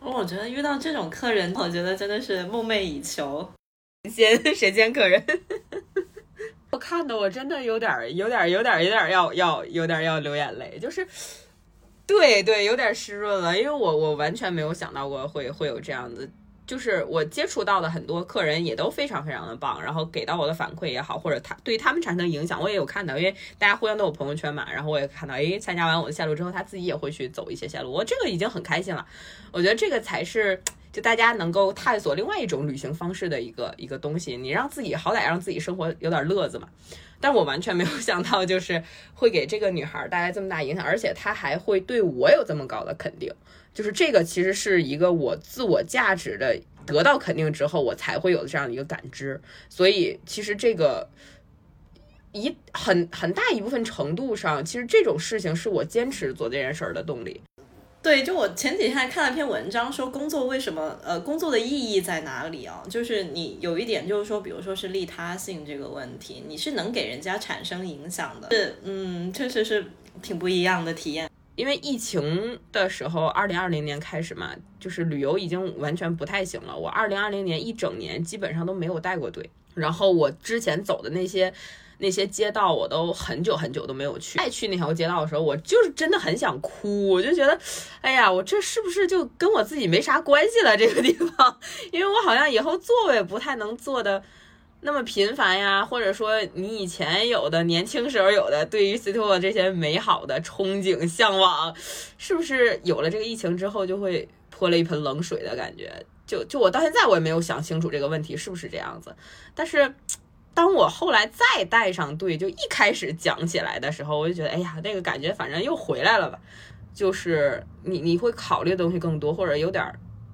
我觉得遇到这种客人，我觉得真的是梦寐以求。先神仙客人？我看的我真的有点有点有点有点要要有点要流眼泪，就是对对有点湿润了，因为我我完全没有想到过会会有这样子。就是我接触到的很多客人也都非常非常的棒，然后给到我的反馈也好，或者他对他们产生影响，我也有看到，因为大家互相都有朋友圈嘛，然后我也看到，诶，参加完我的线路之后，他自己也会去走一些线路，我这个已经很开心了。我觉得这个才是就大家能够探索另外一种旅行方式的一个一个东西，你让自己好歹让自己生活有点乐子嘛。但我完全没有想到，就是会给这个女孩带来这么大影响，而且她还会对我有这么高的肯定。就是这个，其实是一个我自我价值的得到肯定之后，我才会有这样的一个感知。所以，其实这个一很很大一部分程度上，其实这种事情是我坚持做这件事儿的动力。对，就我前几天还看了篇文章，说工作为什么呃，工作的意义在哪里啊？就是你有一点就是说，比如说是利他性这个问题，你是能给人家产生影响的。是，嗯，确实是挺不一样的体验。因为疫情的时候，二零二零年开始嘛，就是旅游已经完全不太行了。我二零二零年一整年基本上都没有带过队，然后我之前走的那些那些街道，我都很久很久都没有去。再去那条街道的时候，我就是真的很想哭，我就觉得，哎呀，我这是不是就跟我自己没啥关系了？这个地方，因为我好像以后座位不太能坐的。那么频繁呀，或者说你以前有的年轻时候有的对于 City Walk 这些美好的憧憬向往，是不是有了这个疫情之后就会泼了一盆冷水的感觉？就就我到现在我也没有想清楚这个问题是不是这样子。但是当我后来再带上队，就一开始讲起来的时候，我就觉得哎呀，那个感觉反正又回来了吧。就是你你会考虑的东西更多，或者有点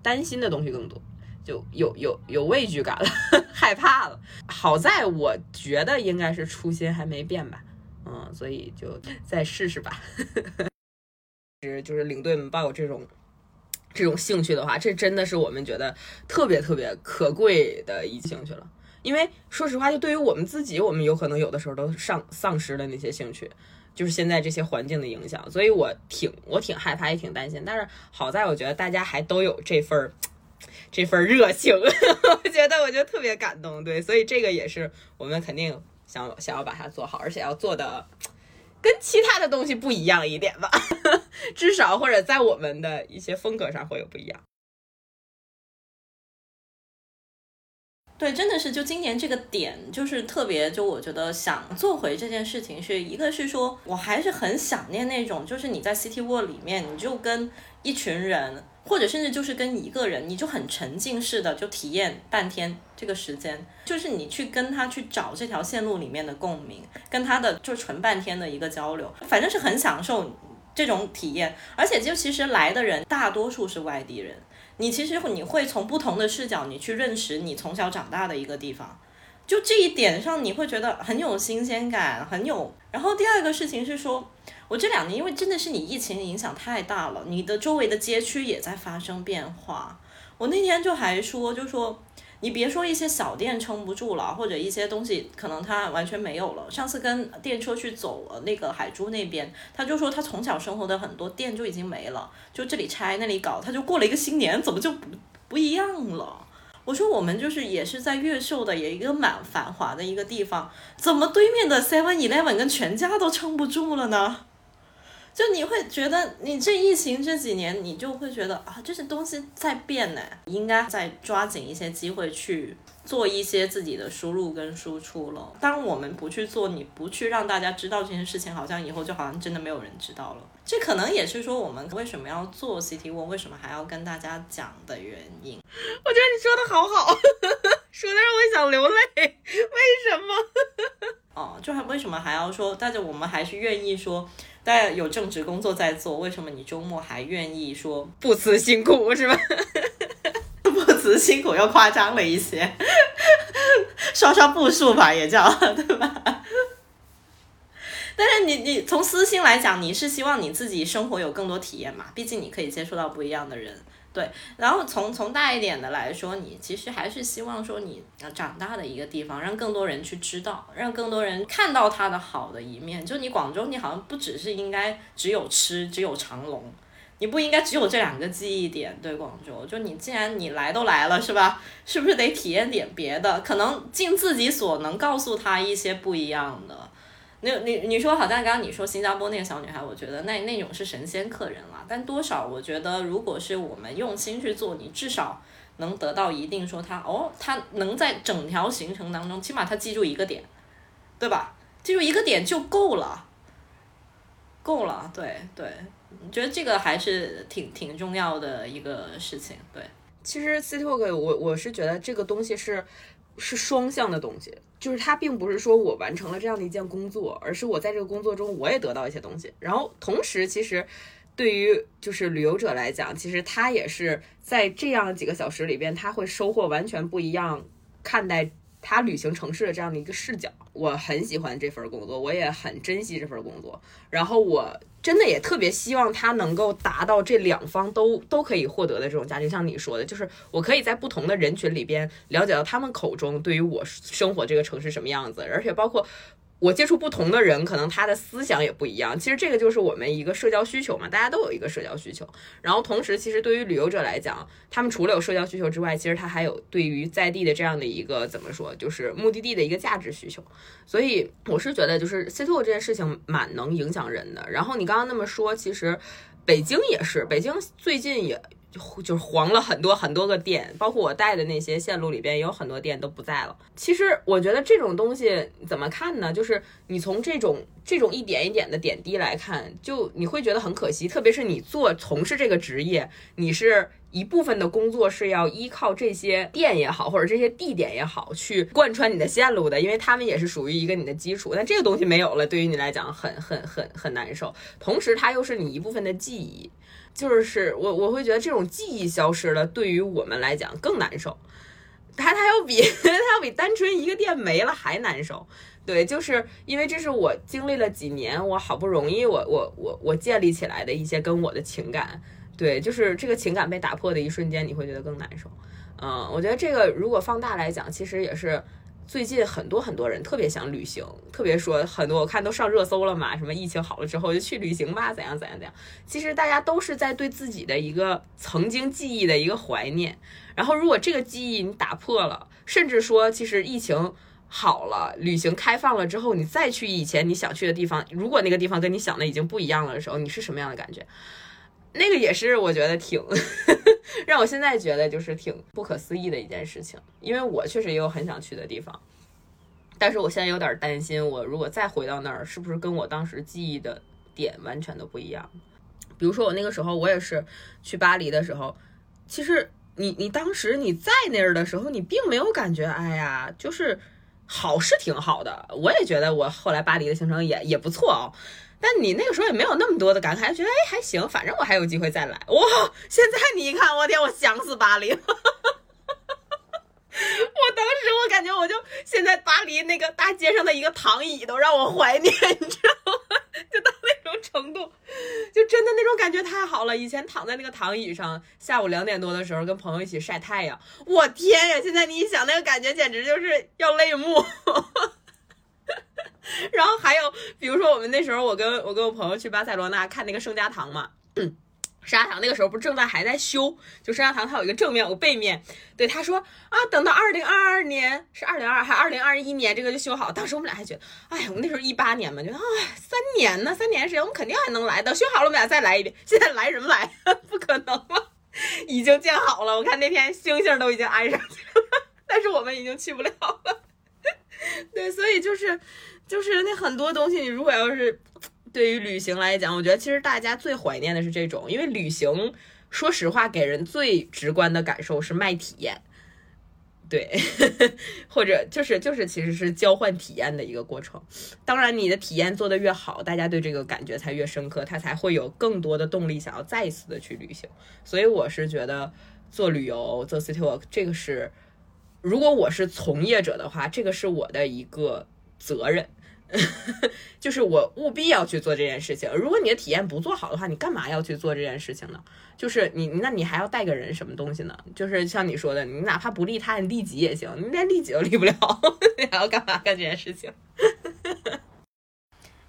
担心的东西更多。就有有有畏惧感了，害怕了。好在我觉得应该是初心还没变吧，嗯，所以就再试试吧。是就是领队们抱有这种这种兴趣的话，这真的是我们觉得特别特别可贵的一兴趣了。因为说实话，就对于我们自己，我们有可能有的时候都丧丧失了那些兴趣，就是现在这些环境的影响。所以我挺我挺害怕，也挺担心。但是好在我觉得大家还都有这份儿。这份热情，我觉得我就特别感动，对，所以这个也是我们肯定想想要把它做好，而且要做的 跟其他的东西不一样一点吧，至少或者在我们的一些风格上会有不一样。对，真的是就今年这个点就是特别，就我觉得想做回这件事情，是一个是说我还是很想念那种，就是你在 City Walk 里面，你就跟一群人。或者甚至就是跟一个人，你就很沉浸式的就体验半天这个时间，就是你去跟他去找这条线路里面的共鸣，跟他的就纯半天的一个交流，反正是很享受这种体验。而且就其实来的人大多数是外地人，你其实你会从不同的视角，你去认识你从小长大的一个地方，就这一点上你会觉得很有新鲜感，很有。然后第二个事情是说。我这两年，因为真的是你疫情影响太大了，你的周围的街区也在发生变化。我那天就还说，就说你别说一些小店撑不住了，或者一些东西可能它完全没有了。上次跟电车去走了那个海珠那边，他就说他从小生活的很多店就已经没了，就这里拆那里搞，他就过了一个新年，怎么就不不一样了？我说我们就是也是在越秀的，也一个蛮繁华的一个地方，怎么对面的 Seven Eleven 跟全家都撑不住了呢？就你会觉得，你这疫情这几年，你就会觉得啊，这些东西在变呢，应该再抓紧一些机会去做一些自己的输入跟输出了。当我们不去做，你不去让大家知道这件事情，好像以后就好像真的没有人知道了。这可能也是说我们为什么要做 CTO，为什么还要跟大家讲的原因。我觉得你说的好好，说的让我想流泪。为什么？哦，就还为什么还要说？但是我们还是愿意说。大家有正职工作在做，为什么你周末还愿意说不辞辛苦是吧？不辞辛苦又夸张了一些，刷刷步数吧也叫 对吧？但是你你从私心来讲，你是希望你自己生活有更多体验嘛？毕竟你可以接触到不一样的人。对，然后从从大一点的来说，你其实还是希望说你长大的一个地方，让更多人去知道，让更多人看到它的好的一面。就你广州，你好像不只是应该只有吃，只有长隆，你不应该只有这两个记忆点。对广州，就你既然你来都来了，是吧？是不是得体验点别的？可能尽自己所能，告诉他一些不一样的。你你你说好像刚刚你说新加坡那个小女孩，我觉得那那种是神仙客人了。但多少我觉得，如果是我们用心去做，你至少能得到一定说他哦，他能在整条行程当中，起码他记住一个点，对吧？记住一个点就够了，够了。对对，我觉得这个还是挺挺重要的一个事情。对，其实 C Talk 我我是觉得这个东西是。是双向的东西，就是它并不是说我完成了这样的一件工作，而是我在这个工作中我也得到一些东西。然后同时，其实对于就是旅游者来讲，其实他也是在这样几个小时里边，他会收获完全不一样看待他旅行城市的这样的一个视角。我很喜欢这份工作，我也很珍惜这份工作。然后我。真的也特别希望他能够达到这两方都都可以获得的这种价值，像你说的，就是我可以在不同的人群里边了解到他们口中对于我生活这个城市什么样子，而且包括。我接触不同的人，可能他的思想也不一样。其实这个就是我们一个社交需求嘛，大家都有一个社交需求。然后同时，其实对于旅游者来讲，他们除了有社交需求之外，其实他还有对于在地的这样的一个怎么说，就是目的地的一个价值需求。所以我是觉得，就是 C two 这件事情蛮能影响人的。然后你刚刚那么说，其实北京也是，北京最近也。就就是黄了很多很多个店，包括我带的那些线路里边也有很多店都不在了。其实我觉得这种东西怎么看呢？就是你从这种这种一点一点的点滴来看，就你会觉得很可惜。特别是你做从事这个职业，你是一部分的工作是要依靠这些店也好，或者这些地点也好，去贯穿你的线路的，因为他们也是属于一个你的基础。但这个东西没有了，对于你来讲很很很很难受。同时，它又是你一部分的记忆。就是我我会觉得这种记忆消失了，对于我们来讲更难受。它它要比 它要比单纯一个店没了还难受。对，就是因为这是我经历了几年，我好不容易我我我我建立起来的一些跟我的情感。对，就是这个情感被打破的一瞬间，你会觉得更难受。嗯，我觉得这个如果放大来讲，其实也是。最近很多很多人特别想旅行，特别说很多我看都上热搜了嘛，什么疫情好了之后就去旅行吧，怎样怎样怎样。其实大家都是在对自己的一个曾经记忆的一个怀念。然后如果这个记忆你打破了，甚至说其实疫情好了，旅行开放了之后，你再去以前你想去的地方，如果那个地方跟你想的已经不一样了的时候，你是什么样的感觉？那个也是我觉得挺 让我现在觉得就是挺不可思议的一件事情，因为我确实也有很想去的地方，但是我现在有点担心，我如果再回到那儿，是不是跟我当时记忆的点完全都不一样？比如说我那个时候，我也是去巴黎的时候，其实你你当时你在那儿的时候，你并没有感觉，哎呀，就是好是挺好的，我也觉得我后来巴黎的行程也也不错哦。但你那个时候也没有那么多的感慨，觉得哎还行，反正我还有机会再来。哇，现在你一看，我天，我想死巴黎了。我当时我感觉我就现在巴黎那个大街上的一个躺椅都让我怀念，你知道吗？就到那种程度，就真的那种感觉太好了。以前躺在那个躺椅上，下午两点多的时候跟朋友一起晒太阳，我天呀！现在你一想那个感觉，简直就是要泪目。哈哈哈 然后还有，比如说我们那时候，我跟我跟我朋友去巴塞罗那看那个圣家堂嘛，沙堂那个时候不是正在还在修，就圣家堂它有一个正面有个背面，对他说啊，等到二零二二年是二零二还二零二一年这个就修好。当时我们俩还觉得，哎呀，我们那时候一八年嘛，觉得啊三年呢，三年时间我们肯定还能来，等修好了我们俩再来一遍。现在来什么来？不可能了，已经建好了。我看那天星星都已经安上去了，但是我们已经去不了了。对，所以就是就是那很多东西，你如果要是。对于旅行来讲，我觉得其实大家最怀念的是这种，因为旅行，说实话，给人最直观的感受是卖体验，对，或者就是就是其实是交换体验的一个过程。当然，你的体验做得越好，大家对这个感觉才越深刻，他才会有更多的动力想要再一次的去旅行。所以我是觉得做旅游做 city walk 这个是，如果我是从业者的话，这个是我的一个责任。就是我务必要去做这件事情。如果你的体验不做好的话，你干嘛要去做这件事情呢？就是你，那你还要带个人什么东西呢？就是像你说的，你哪怕不利他，你利己也行。你连利己都利不了，你还要干嘛干这件事情？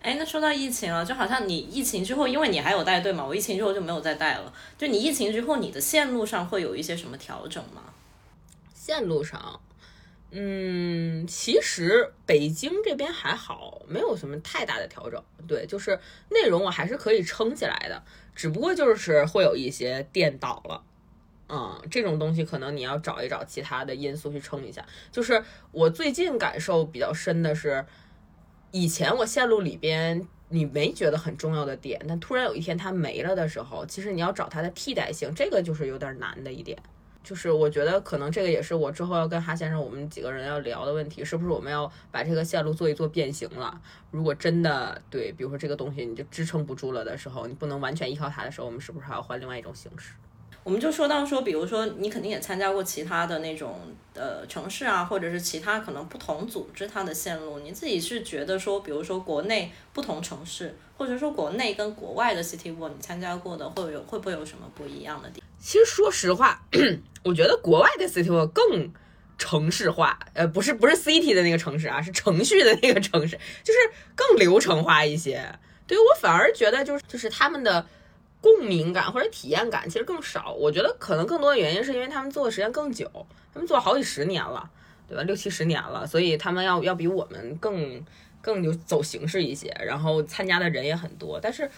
哎，那说到疫情了，就好像你疫情之后，因为你还有带队嘛，我疫情之后就没有再带了。就你疫情之后，你的线路上会有一些什么调整吗？线路上。嗯，其实北京这边还好，没有什么太大的调整。对，就是内容我还是可以撑起来的，只不过就是会有一些店倒了，嗯，这种东西可能你要找一找其他的因素去撑一下。就是我最近感受比较深的是，以前我线路里边你没觉得很重要的点，但突然有一天它没了的时候，其实你要找它的替代性，这个就是有点难的一点。就是我觉得可能这个也是我之后要跟哈先生我们几个人要聊的问题，是不是我们要把这个线路做一做变形了？如果真的对，比如说这个东西你就支撑不住了的时候，你不能完全依靠它的时候，我们是不是还要换另外一种形式？我们就说到说，比如说你肯定也参加过其他的那种呃城市啊，或者是其他可能不同组织它的线路，你自己是觉得说，比如说国内不同城市，或者说国内跟国外的 City Walk 你参加过的，会有会不会有什么不一样的地？其实说实话，我觉得国外的 City Walk 更城市化，呃，不是不是 City 的那个城市啊，是程序的那个城市，就是更流程化一些。对于我反而觉得就是就是他们的。共鸣感或者体验感其实更少，我觉得可能更多的原因是因为他们做的时间更久，他们做好几十年了，对吧？六七十年了，所以他们要要比我们更更就走形式一些，然后参加的人也很多。但是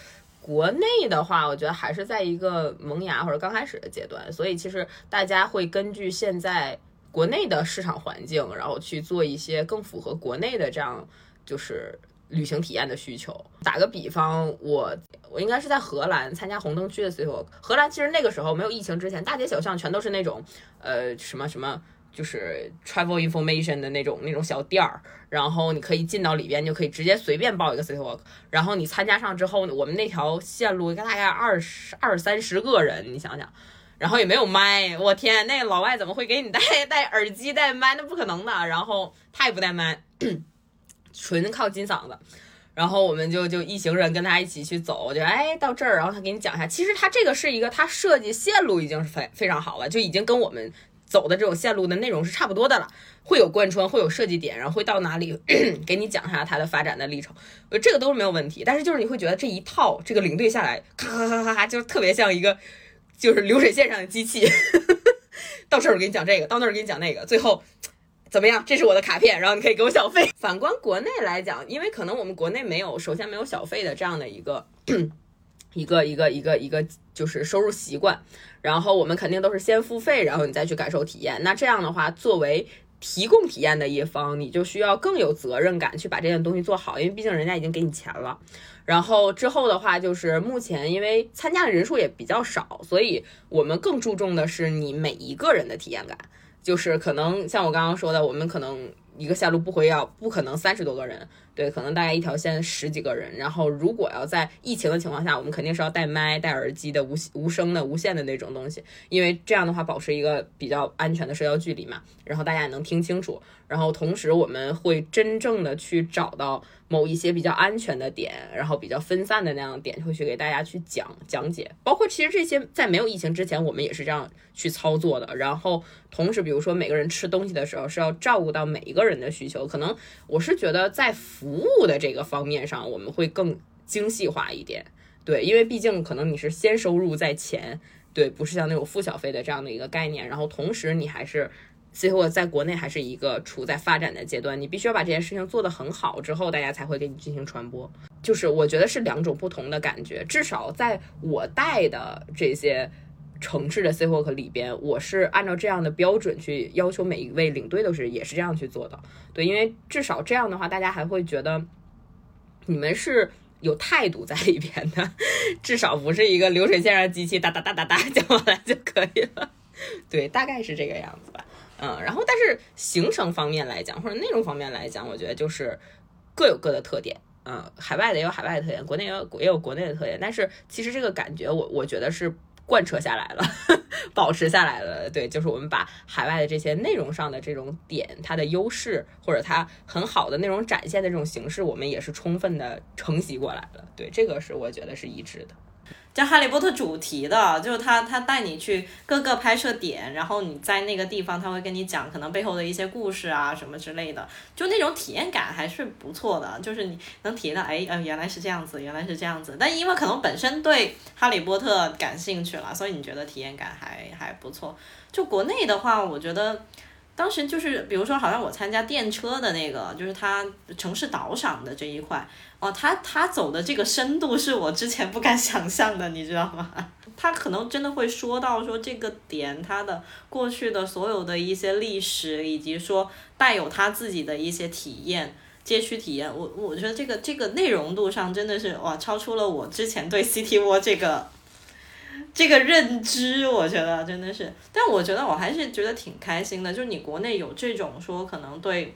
国内的话，我觉得还是在一个萌芽或者刚开始的阶段，所以其实大家会根据现在国内的市场环境，然后去做一些更符合国内的这样就是。旅行体验的需求，打个比方，我我应该是在荷兰参加红灯区的 City Walk。荷兰其实那个时候没有疫情之前，大街小巷全都是那种，呃，什么什么，就是 travel information 的那种那种小店儿，然后你可以进到里边，就可以直接随便报一个 City Walk。然后你参加上之后，我们那条线路大概二十二三十个人，你想想，然后也没有麦，我天，那老外怎么会给你带带耳机带麦？那不可能的。然后他也不带麦。纯靠金嗓子，然后我们就就一行人跟他一起去走，就哎到这儿，然后他给你讲一下，其实他这个是一个他设计线路已经是非非常好了，就已经跟我们走的这种线路的内容是差不多的了，会有贯穿，会有设计点，然后会到哪里 给你讲一下它的发展的历程，呃这个都是没有问题，但是就是你会觉得这一套这个领队下来，咔咔咔咔咔，就是特别像一个就是流水线上的机器，到这儿我给你讲这个，到那儿给你讲那个，最后。怎么样？这是我的卡片，然后你可以给我小费。反观国内来讲，因为可能我们国内没有，首先没有小费的这样的一个 一个一个一个一个就是收入习惯，然后我们肯定都是先付费，然后你再去感受体验。那这样的话，作为提供体验的一方，你就需要更有责任感去把这件东西做好，因为毕竟人家已经给你钱了。然后之后的话，就是目前因为参加的人数也比较少，所以我们更注重的是你每一个人的体验感。就是可能像我刚刚说的，我们可能一个线路不会要不可能三十多个人，对，可能大概一条线十几个人。然后如果要在疫情的情况下，我们肯定是要带麦、带耳机的无无声的无线的那种东西，因为这样的话保持一个比较安全的社交距离嘛，然后大家也能听清楚。然后同时我们会真正的去找到。某一些比较安全的点，然后比较分散的那样的点，会去给大家去讲讲解。包括其实这些在没有疫情之前，我们也是这样去操作的。然后同时，比如说每个人吃东西的时候，是要照顾到每一个人的需求。可能我是觉得在服务的这个方面上，我们会更精细化一点。对，因为毕竟可能你是先收入在前，对，不是像那种付小费的这样的一个概念，然后同时你还是。C T O 在国内还是一个处在发展的阶段，你必须要把这件事情做得很好之后，大家才会给你进行传播。就是我觉得是两种不同的感觉，至少在我带的这些城市的 C work 里边，我是按照这样的标准去要求每一位领队都是也是这样去做的。对，因为至少这样的话，大家还会觉得你们是有态度在里边的，至少不是一个流水线上机器哒哒哒哒哒讲完了就可以了。对，大概是这个样子吧。嗯，然后但是行程方面来讲，或者内容方面来讲，我觉得就是各有各的特点。嗯，海外的也有海外的特点，国内也有也有国内的特点。但是其实这个感觉，我我觉得是贯彻下来了，保持下来了。对，就是我们把海外的这些内容上的这种点，它的优势或者它很好的内容展现的这种形式，我们也是充分的承袭过来了。对，这个是我觉得是一致的。叫《哈利波特》主题的，就是他他带你去各个拍摄点，然后你在那个地方，他会跟你讲可能背后的一些故事啊什么之类的，就那种体验感还是不错的，就是你能体验到，哎呃原来是这样子，原来是这样子。但因为可能本身对《哈利波特》感兴趣了，所以你觉得体验感还还不错。就国内的话，我觉得。当时就是，比如说，好像我参加电车的那个，就是它城市导赏的这一块，哦，他他走的这个深度是我之前不敢想象的，你知道吗？他可能真的会说到说这个点它的过去的所有的一些历史，以及说带有他自己的一些体验，街区体验。我我觉得这个这个内容度上真的是哇，超出了我之前对 City Walk 这个。这个认知，我觉得真的是，但我觉得我还是觉得挺开心的。就是你国内有这种说，可能对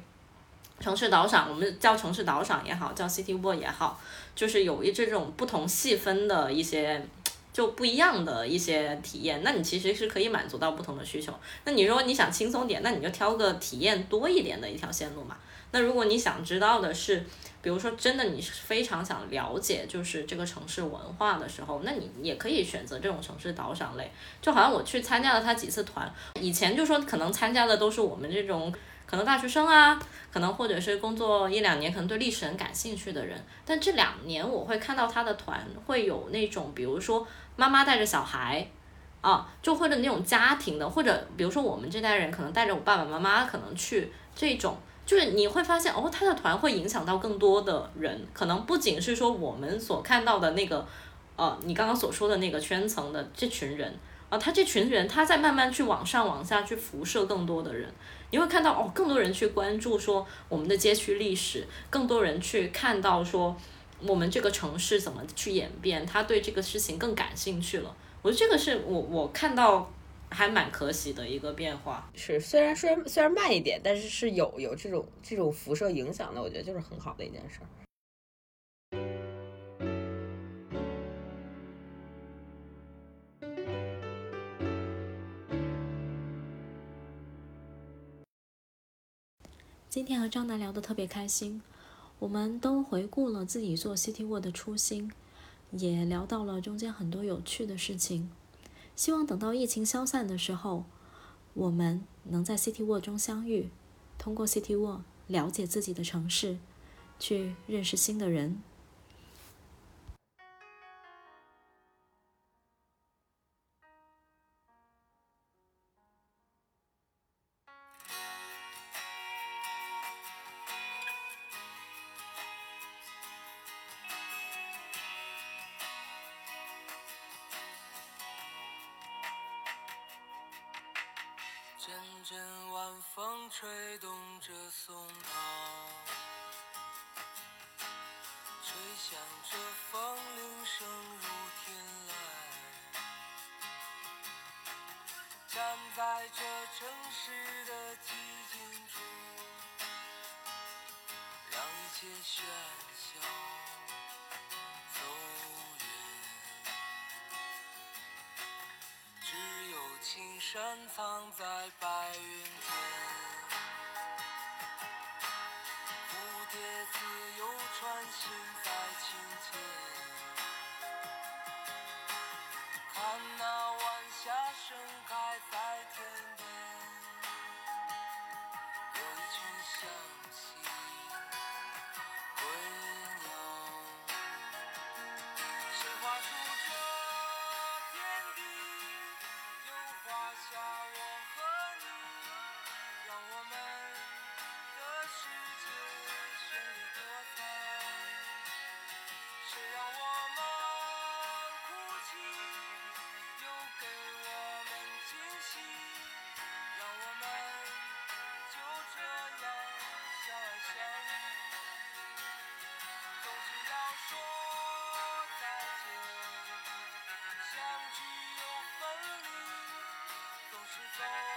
城市导赏，我们叫城市导赏也好，叫 City Walk 也好，就是有一这种不同细分的一些就不一样的一些体验。那你其实是可以满足到不同的需求。那你如果你想轻松点，那你就挑个体验多一点的一条线路嘛。那如果你想知道的是，比如说，真的你是非常想了解就是这个城市文化的时候，那你也可以选择这种城市导赏类。就好像我去参加了他几次团，以前就说可能参加的都是我们这种可能大学生啊，可能或者是工作一两年，可能对历史很感兴趣的人。但这两年我会看到他的团会有那种，比如说妈妈带着小孩啊，就或者那种家庭的，或者比如说我们这代人可能带着我爸爸妈妈可能去这种。就是你会发现哦，他的团会影响到更多的人，可能不仅是说我们所看到的那个，呃，你刚刚所说的那个圈层的这群人，啊，他这群人他在慢慢去往上往下去辐射更多的人，你会看到哦，更多人去关注说我们的街区历史，更多人去看到说我们这个城市怎么去演变，他对这个事情更感兴趣了。我觉得这个是我我看到。还蛮可喜的一个变化，是虽然虽然虽然慢一点，但是是有有这种这种辐射影响的，我觉得就是很好的一件事儿。今天和张楠聊得特别开心，我们都回顾了自己做 City Walk 的初心，也聊到了中间很多有趣的事情。希望等到疫情消散的时候，我们能在 City Walk 中相遇，通过 City Walk 了解自己的城市，去认识新的人。站在这城市的寂静中，让一切喧嚣走远。只有青山藏在白云间。蝴蝶自由 fast.